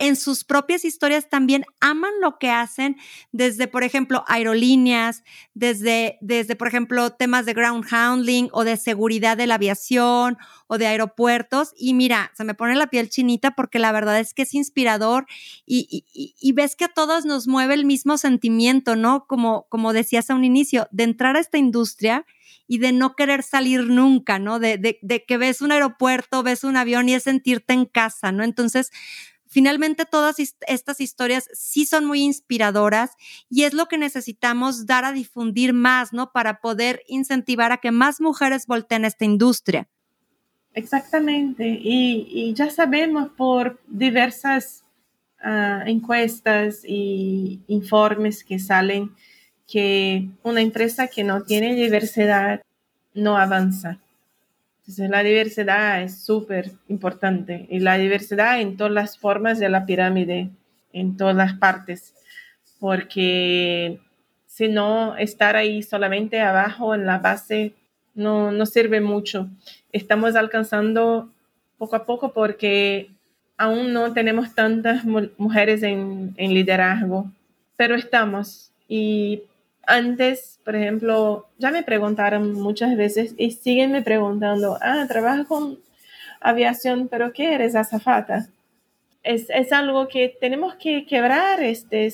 en sus propias historias también aman lo que hacen, desde, por ejemplo, aerolíneas, desde, desde, por ejemplo, temas de ground handling o de seguridad de la aviación o de aeropuertos. Y mira, se me pone la piel chinita porque la verdad es que es inspirador y, y, ves que a todos nos mueve el mismo sentimiento, ¿no? Como, como decías a un inicio, de entrar a esta industria y de no querer salir nunca, ¿no? De, de, de, que ves un aeropuerto, ves un avión y es sentirte en casa, ¿no? Entonces, Finalmente, todas estas historias sí son muy inspiradoras y es lo que necesitamos dar a difundir más, ¿no? Para poder incentivar a que más mujeres volteen a esta industria. Exactamente. Y, ya sabemos por diversas ah, encuestas y informes que salen que una empresa que no tiene diversidad no avanza. Entonces la diversidad es súper importante y la diversidad en todas las formas de la pirámide, en todas las partes, porque si no, estar ahí solamente abajo en la base no, no sirve mucho. Estamos alcanzando poco a poco porque aún no tenemos tantas mujeres en, en liderazgo, pero estamos y antes, por ejemplo, ya me preguntaron muchas veces y siguen me preguntando, ah, trabajas con aviación, pero ¿qué eres azafata? Es, es algo que tenemos que quebrar, este,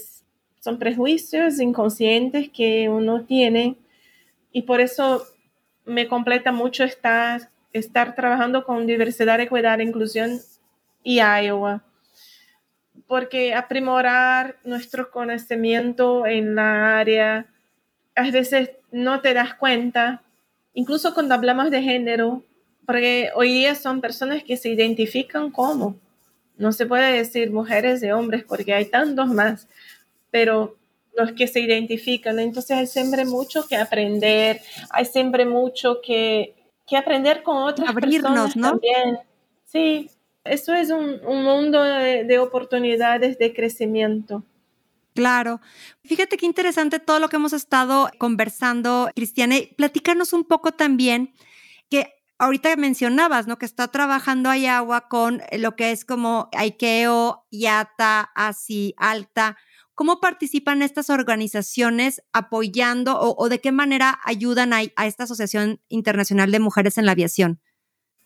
son prejuicios inconscientes que uno tiene y por eso me completa mucho estar, estar trabajando con diversidad, equidad, inclusión y Iowa porque aprimorar nuestro conocimiento en la área a veces no te das cuenta, incluso cuando hablamos de género, porque hoy día son personas que se identifican como, no se puede decir mujeres y hombres porque hay tantos más, pero los que se identifican, entonces hay siempre mucho que aprender, hay siempre mucho que, que aprender con otras Abrirnos, personas ¿no? también. Sí, eso es un, un mundo de, de oportunidades de crecimiento. Claro. Fíjate qué interesante todo lo que hemos estado conversando, Cristiane. Platícanos un poco también que ahorita mencionabas, ¿no? Que está trabajando agua con lo que es como Aikeo, IATA, ASI, Alta. ¿Cómo participan estas organizaciones apoyando o, de qué manera ayudan a, a esta Asociación Internacional de Mujeres en la Aviación?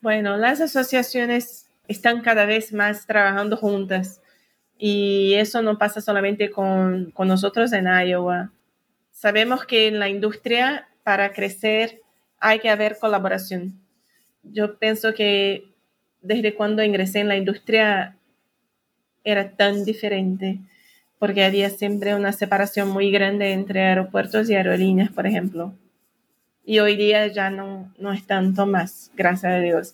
Bueno, las asociaciones están cada vez más trabajando juntas y eso no pasa solamente con, con nosotros en Iowa. Sabemos que en la industria, para crecer, hay que haber colaboración. Yo pienso que desde cuando ingresé en la industria era tan diferente, porque había siempre una separación muy grande entre aeropuertos y aerolíneas, por ejemplo. Y hoy día ya no, no es tanto más, gracias a Dios.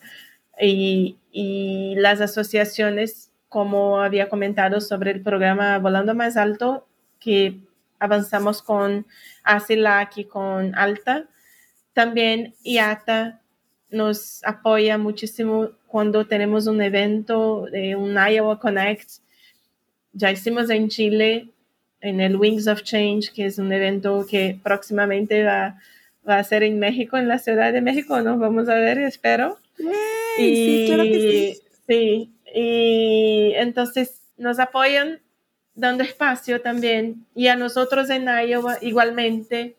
Y, y las asociaciones como había comentado sobre el programa Volando Más Alto, que avanzamos con ACILAC y con Alta. También IATA nos apoya muchísimo cuando tenemos un evento de un Iowa Connect. Ya hicimos en Chile, en el Wings of Change, que es un evento que próximamente va, va a ser en México, en la Ciudad de México. Nos vamos a ver, espero. sí, claro que sí. Sí, y entonces nos apoyan dando espacio también. Y a nosotros en Iowa igualmente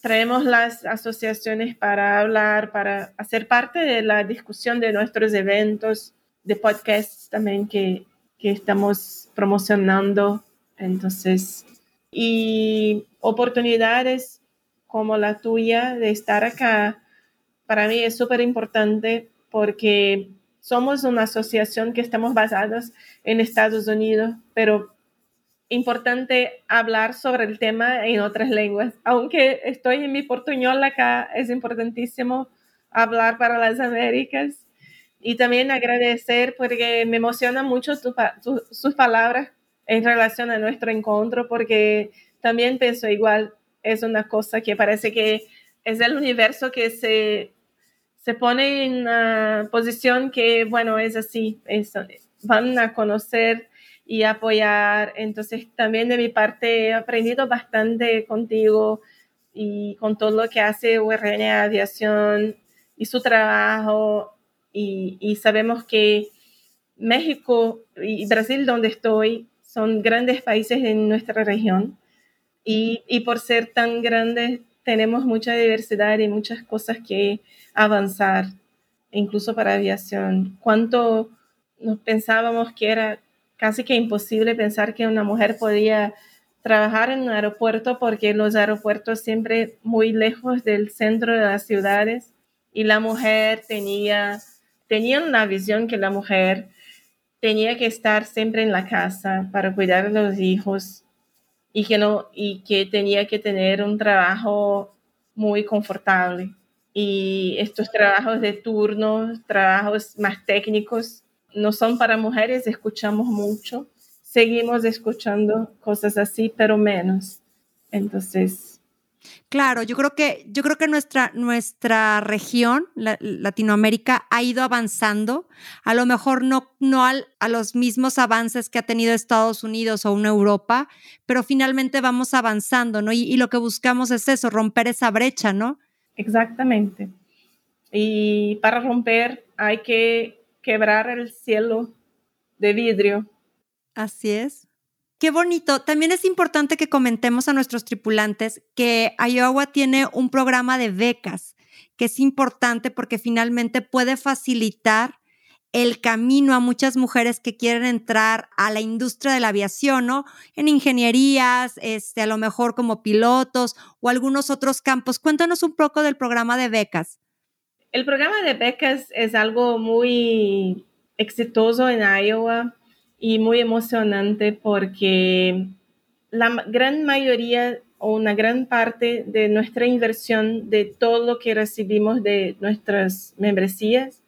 traemos las asociaciones para hablar, para hacer parte de la discusión de nuestros eventos, de podcasts también que, que estamos promocionando. Entonces, y oportunidades como la tuya de estar acá, para mí es súper importante porque somos una asociación que estamos basados en Estados Unidos, pero importante hablar sobre el tema en otras lenguas. Aunque estoy en mi portuñol acá, es importantísimo hablar para las Américas. Y también agradecer porque me emociona mucho sus palabras en relación a nuestro encuentro, porque también pienso igual, es una cosa que parece que es el universo que se se pone en una posición que, bueno, es así, van a conocer y apoyar. Entonces, también de mi parte he aprendido bastante contigo y con todo lo que hace URN Aviación y su trabajo y, sabemos que México y Brasil, donde estoy, son grandes países en nuestra región y, y por ser tan grandes tenemos mucha diversidad y muchas cosas que avanzar, incluso para aviación. ¿Cuánto nos pensábamos que era casi que imposible pensar que una mujer podía trabajar en un aeropuerto porque los aeropuertos siempre muy lejos del centro de las ciudades y la mujer tenía, tenía una visión que la mujer tenía que estar siempre en la casa para cuidar de los hijos y que no y que tenía que tener un trabajo muy confortable y estos trabajos de turno, trabajos más técnicos no son para mujeres, escuchamos mucho, seguimos escuchando cosas así, pero menos. Entonces, Claro, yo creo que, yo creo que nuestra, nuestra región, Latinoamérica, ha ido avanzando, a lo mejor no, no a los mismos avances que ha tenido Estados Unidos o una Europa, pero finalmente vamos avanzando, ¿no? y lo que buscamos es eso, romper esa brecha, ¿no? Exactamente. Y para romper hay que quebrar el cielo de vidrio. Así es. Qué bonito. También es importante que comentemos a nuestros tripulantes que Iowa tiene un programa de becas, que es importante porque finalmente puede facilitar el camino a muchas mujeres que quieren entrar a la industria de la aviación, ¿no? En ingenierías, este, a lo mejor como pilotos o algunos otros campos. Cuéntanos un poco del programa de becas. El programa de becas es algo muy exitoso en Iowa y muy emocionante porque la gran mayoría o una gran parte de nuestra inversión de todo lo que recibimos de nuestras membresías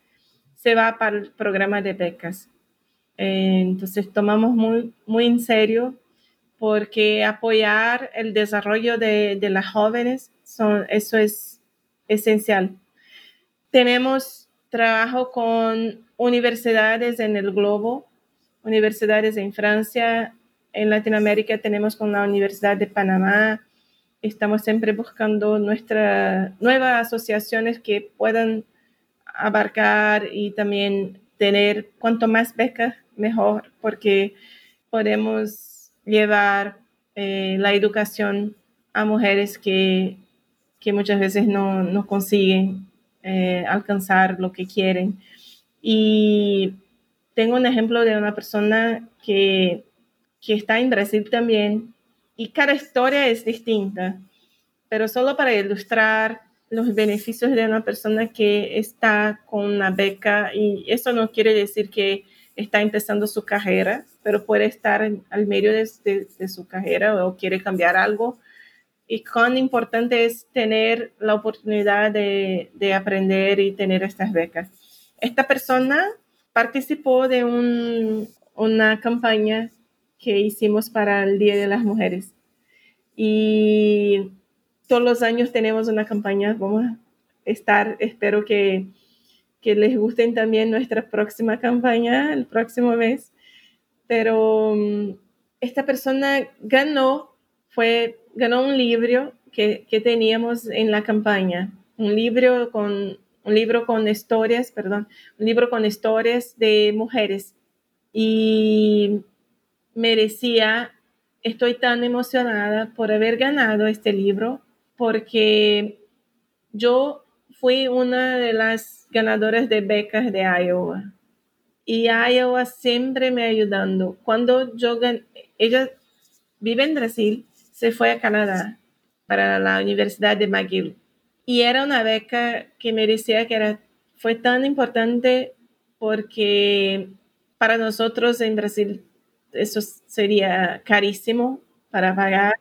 se va para el programa de becas. entonces tomamos muy, muy en serio porque apoyar el desarrollo de, de las jóvenes, son, eso es esencial. Tenemos trabajo con universidades en el globo, universidades en Francia, en Latinoamérica tenemos con la Universidad de Panamá. Estamos siempre buscando nuestras nuevas asociaciones que puedan abarcar y también tener cuanto más becas, mejor, porque podemos llevar eh, la educación a mujeres que, que muchas veces no, no consiguen eh, alcanzar lo que quieren. Y tengo un ejemplo de una persona que, que está en Brasil también y cada historia es distinta, pero solo para ilustrar los beneficios de una persona que está con una beca y eso no quiere decir que está empezando su carrera, pero puede estar al medio de, de, su carrera o quiere cambiar algo y cuán importante es tener la oportunidad de, de aprender y tener estas becas. Esta persona participó de un, una campaña que hicimos para el Día de las Mujeres. Y todos los años tenemos una campaña, vamos a estar, espero que, les gusten también nuestra próxima campaña el próximo mes. Pero um, esta persona ganó, fue ganó un libro que, teníamos en la campaña, un libro con un libro con historias, perdón, un libro con historias de mujeres y merecía, estoy tan emocionada por haber ganado este libro porque yo fui una de las ganadoras de becas de Iowa y Iowa siempre me ayudando. Cuando yo ella vive en Brasil, se fue a Canadá para la Universidad de McGill. Y era una beca que me decía que era, fue tan importante porque para nosotros en Brasil eso sería carísimo para pagar.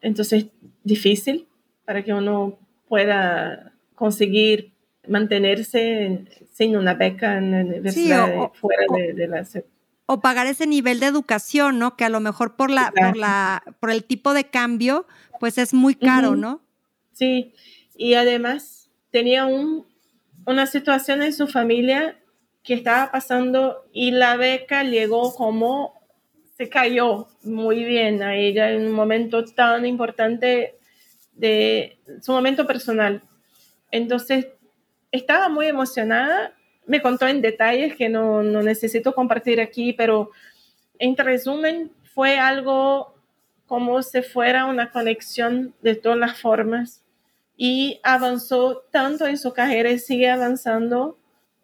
Entonces, difícil para que uno pueda conseguir mantenerse sin una beca en la universidad fuera de, la o pagar ese nivel de educación, ¿no? Que a lo mejor por la, por la, por el tipo de cambio, pues es muy caro, ¿no? Sí, y además tenía un, una situación en su familia que estaba pasando y la beca llegó como se cayó muy bien a ella en un momento tan importante de su momento personal. Entonces, estaba muy emocionada. Me contó en detalles que no, no necesito compartir aquí, pero en resumen fue algo como si fuera una conexión de todas las formas y avanzó tanto en su carrera y sigue avanzando.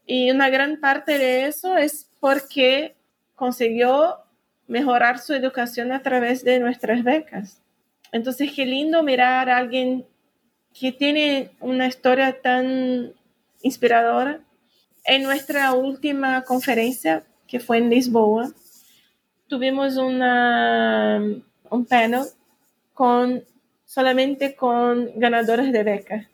Y una gran parte de eso es porque consiguió mejorar su educación a través de nuestras becas. Entonces, qué lindo mirar a alguien que tiene una historia tan inspiradora. En nuestra última conferencia, que fue en Lisboa, tuvimos una, un panel con solamente con ganadores de becas.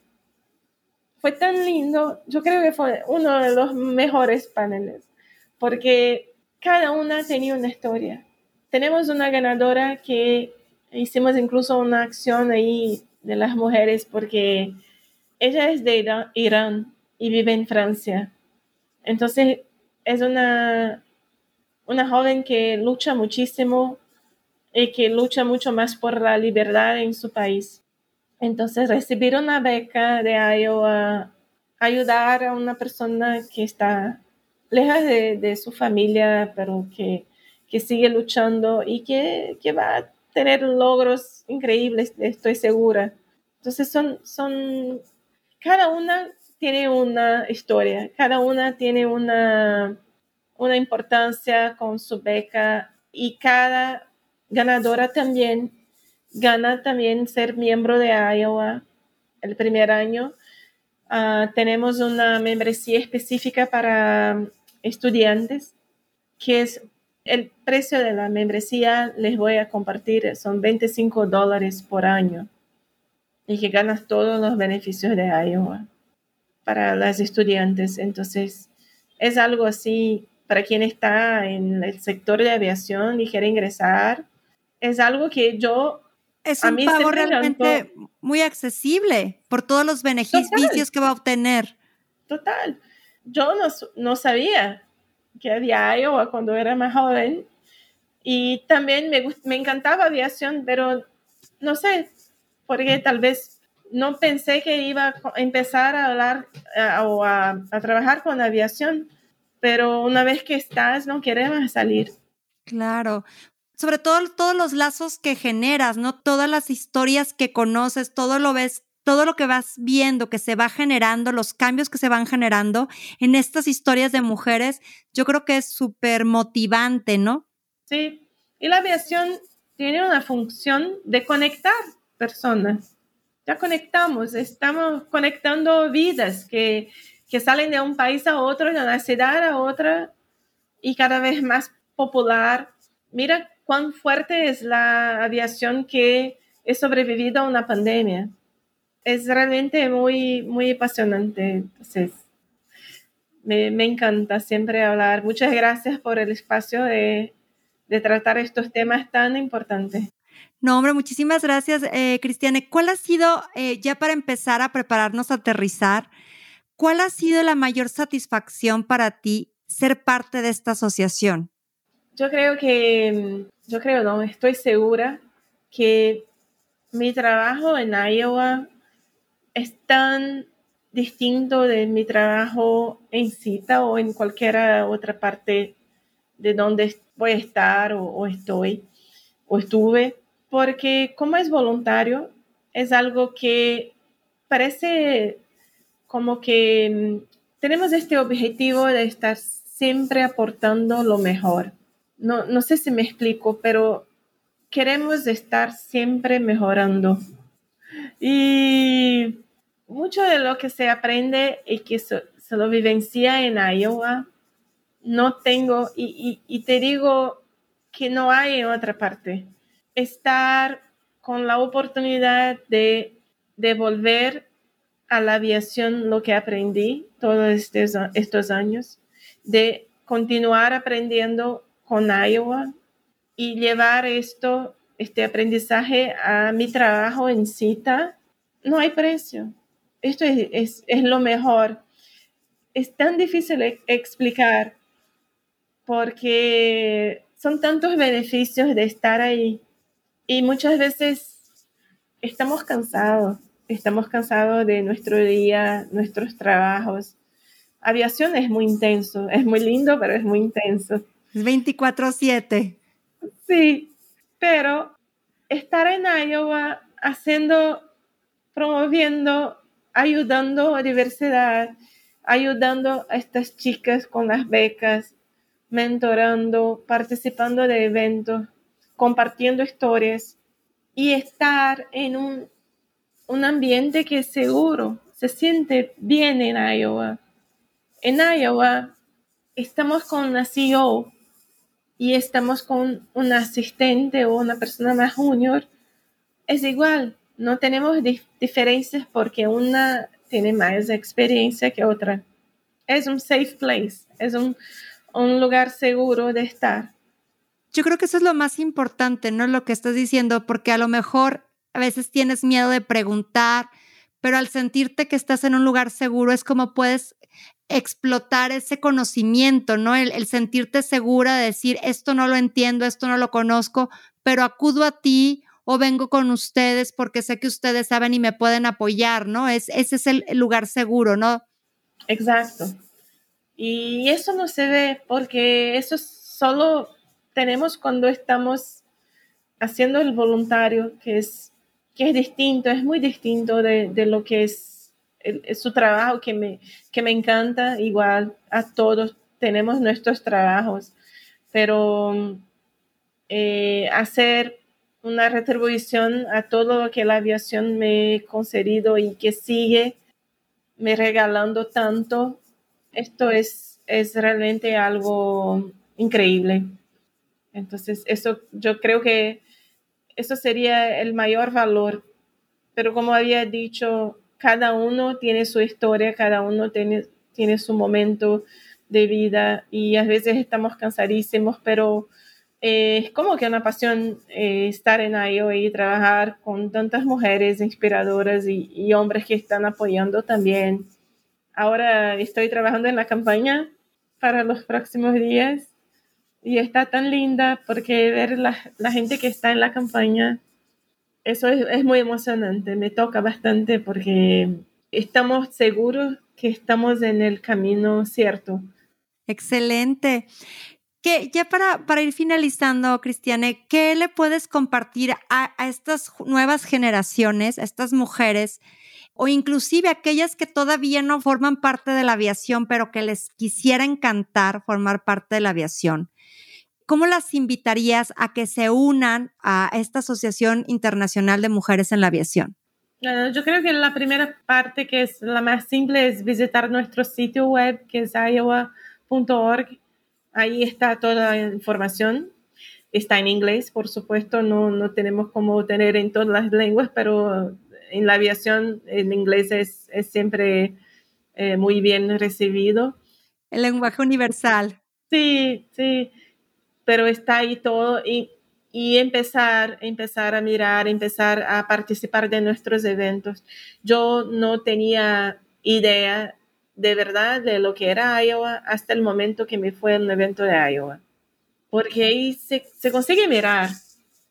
Fue tan lindo, yo creo que fue uno de los mejores paneles, porque cada una tenía una historia. Tenemos una ganadora que hicimos incluso una acción ahí de las mujeres porque ella es de Irán, y vive en Francia. Entonces es una, una joven que lucha muchísimo y que lucha mucho más por la libertad en su país. Entonces, recibir una beca de Iowa, ayudar a una persona que está lejos de, su familia, pero que, que, sigue luchando y que, que, va a tener logros increíbles, estoy segura. Entonces, son, son, cada una tiene una historia, cada una tiene una, una importancia con su beca y cada ganadora también gana también ser miembro de Iowa el primer año. Ah, tenemos una membresía específica para estudiantes, que es el precio de la membresía, les voy a compartir, son 25 dólares por año y que ganas todos los beneficios de Iowa para las estudiantes. Entonces, es algo así para quien está en el sector de aviación y quiere ingresar es algo que yo... Es un pago realmente muy accesible por todos los beneficios que va a obtener. Total. Yo no, no sabía que había Iowa cuando era más joven y también me, me encantaba aviación, pero no sé, porque tal vez no pensé que iba a empezar a hablar o a, a, trabajar con aviación, pero una vez que estás, no queremos salir. Claro, sobre todo todos los lazos que generas, ¿no? Todas las historias que conoces, todo lo ves, todo lo que vas viendo que se va generando, los cambios que se van generando en estas historias de mujeres, yo creo que es súper motivante, ¿no? Sí, y la aviación tiene una función de conectar personas. Ya conectamos, estamos conectando vidas que, que salen de un país a otro, de una ciudad a otra y cada vez más popular. Mira cuán fuerte es la aviación que he sobrevivido a una pandemia. Es realmente muy, muy apasionante. Entonces, me, encanta siempre hablar. Muchas gracias por el espacio de, de tratar estos temas tan importantes. No, hombre, muchísimas gracias, eh, Cristiane. ¿Cuál ha sido, eh, ya para empezar a prepararnos a aterrizar, cuál ha sido la mayor satisfacción para ti ser parte de esta asociación? Yo creo que yo creo, no, estoy segura que mi trabajo en Iowa es tan distinto de mi trabajo en cita o en cualquier otra parte de donde voy a estar o, estoy o estuve, porque como es voluntario, es algo que parece como que mm, tenemos este objetivo de estar siempre aportando lo mejor no, no sé si me explico, pero queremos estar siempre mejorando. Y mucho de lo que se aprende y que se, lo vivencia en Iowa, no tengo, y, y, te digo que no hay en otra parte. Estar con la oportunidad de devolver a la aviación lo que aprendí todos estos, estos años, de continuar aprendiendo con Iowa y llevar esto, este aprendizaje a mi trabajo en cita, no hay precio. Esto es, es, lo mejor. Es tan difícil e, explicar porque son tantos beneficios de estar ahí y muchas veces estamos cansados estamos cansados de nuestro día, nuestros trabajos. Aviación es muy intenso, es muy lindo, pero es muy intenso. Es 24/7. Sí, pero estar en Iowa haciendo, promoviendo, ayudando a diversidad, ayudando a estas chicas con las becas, mentorando, participando de eventos, compartiendo historias y estar en un, un ambiente que es seguro, se siente bien en Iowa. En Iowa estamos con una CEO y estamos con un asistente o una persona más junior, es igual, no tenemos diferencias porque una tiene más experiencia que otra. Es un safe place, es un, un lugar seguro de estar. Yo creo que eso es lo más importante, ¿no? Lo que estás diciendo, porque a lo mejor a veces tienes miedo de preguntar, pero al sentirte que estás en un lugar seguro es como puedes explotar ese conocimiento, ¿no? El, sentirte segura de decir, esto no lo entiendo, esto no lo conozco, pero acudo a ti o vengo con ustedes porque sé que ustedes saben y me pueden apoyar, ¿no? Es, ese es el lugar seguro, ¿no? Exacto. Y eso no se ve porque eso solo tenemos cuando estamos haciendo el voluntario, que es, que es distinto, es muy distinto de, de lo que es es su trabajo que me, que me encanta, igual a todos tenemos nuestros trabajos, pero eh, hacer una retribución a todo lo que la aviación me ha concedido y que sigue me regalando tanto, esto es, es realmente algo increíble. Entonces, eso yo creo que eso sería el mayor valor. Pero como había dicho, cada uno tiene su historia, cada uno tiene, tiene su momento de vida y a veces estamos cansadísimos, pero eh, es como que una pasión eh, estar en IO y trabajar con tantas mujeres inspiradoras y, y, hombres que están apoyando también. Ahora estoy trabajando en la campaña para los próximos días y está tan linda porque ver la, la gente que está en la campaña eso es, muy emocionante, me toca bastante porque estamos seguros que estamos en el camino cierto. Excelente. Que ya para, para ir finalizando, Cristiane, ¿qué le puedes compartir a, a, estas nuevas generaciones, a estas mujeres, o inclusive aquellas que todavía no forman parte de la aviación, pero que les quisiera encantar formar parte de la aviación? ¿Cómo las invitarías a que se unan a esta Asociación Internacional de Mujeres en la Aviación? yo creo que la primera parte, que es la más simple, es visitar nuestro sitio web, que es iowa.org. Ahí está toda la información. Está en inglés, por supuesto, no, no tenemos como tener en todas las lenguas, pero en la aviación el inglés es, es siempre eh, muy bien recibido. El lenguaje universal. Sí, sí pero está ahí todo y, empezar, empezar a mirar, empezar a participar de nuestros eventos. Yo no tenía idea de verdad de lo que era Iowa hasta el momento que me fue a un evento de Iowa, porque ahí se, se consigue mirar.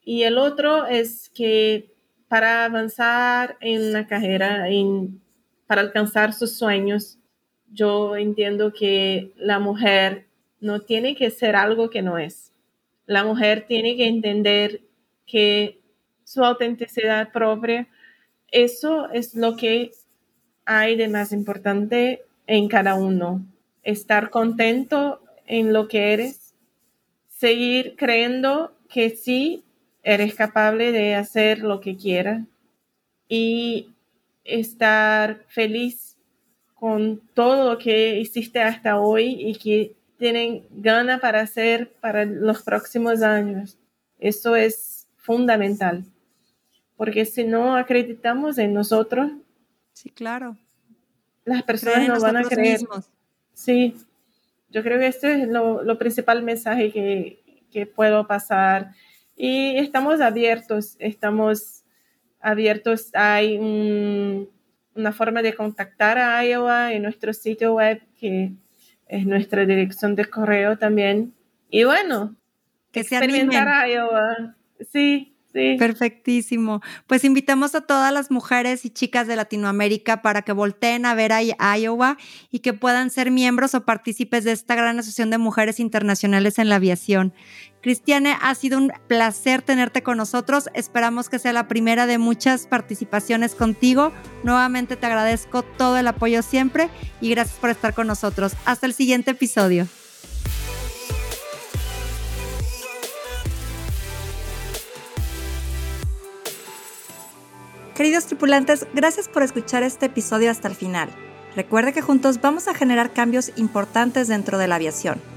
Y el otro es que para avanzar en la carrera, en, para alcanzar sus sueños, yo entiendo que la mujer no tiene que ser algo que no es la mujer tiene que entender que su autenticidad propia, eso es lo que hay de más importante en cada uno. Estar contento en lo que eres, seguir creyendo que sí eres capaz de hacer lo que quieras y estar feliz con todo lo que hiciste hasta hoy y que tienen gana para hacer para los próximos años. Eso es fundamental, porque si no acreditamos en nosotros, sí, claro, las personas no van a creer. Sí, yo creo que este es lo, lo principal mensaje que, que, puedo pasar. Y estamos abiertos, estamos abiertos. Hay una forma de contactar a Iowa en nuestro sitio web que es nuestra dirección de correo también. Y bueno, que se experimentar Iowa. Sí, Perfectísimo. Pues invitamos a todas las mujeres y chicas de Latinoamérica para que volteen a ver a Iowa y que puedan ser miembros o partícipes de esta gran asociación de mujeres internacionales en la aviación. Cristiane, ha sido un placer tenerte con nosotros. Esperamos que sea la primera de muchas participaciones contigo. Nuevamente te agradezco todo el apoyo siempre y gracias por estar con nosotros. Hasta el siguiente episodio. Queridos tripulantes, gracias por escuchar este episodio hasta el final. Recuerde que juntos vamos a generar cambios importantes dentro de la aviación.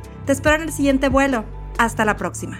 Te espero en el siguiente vuelo. Hasta la próxima.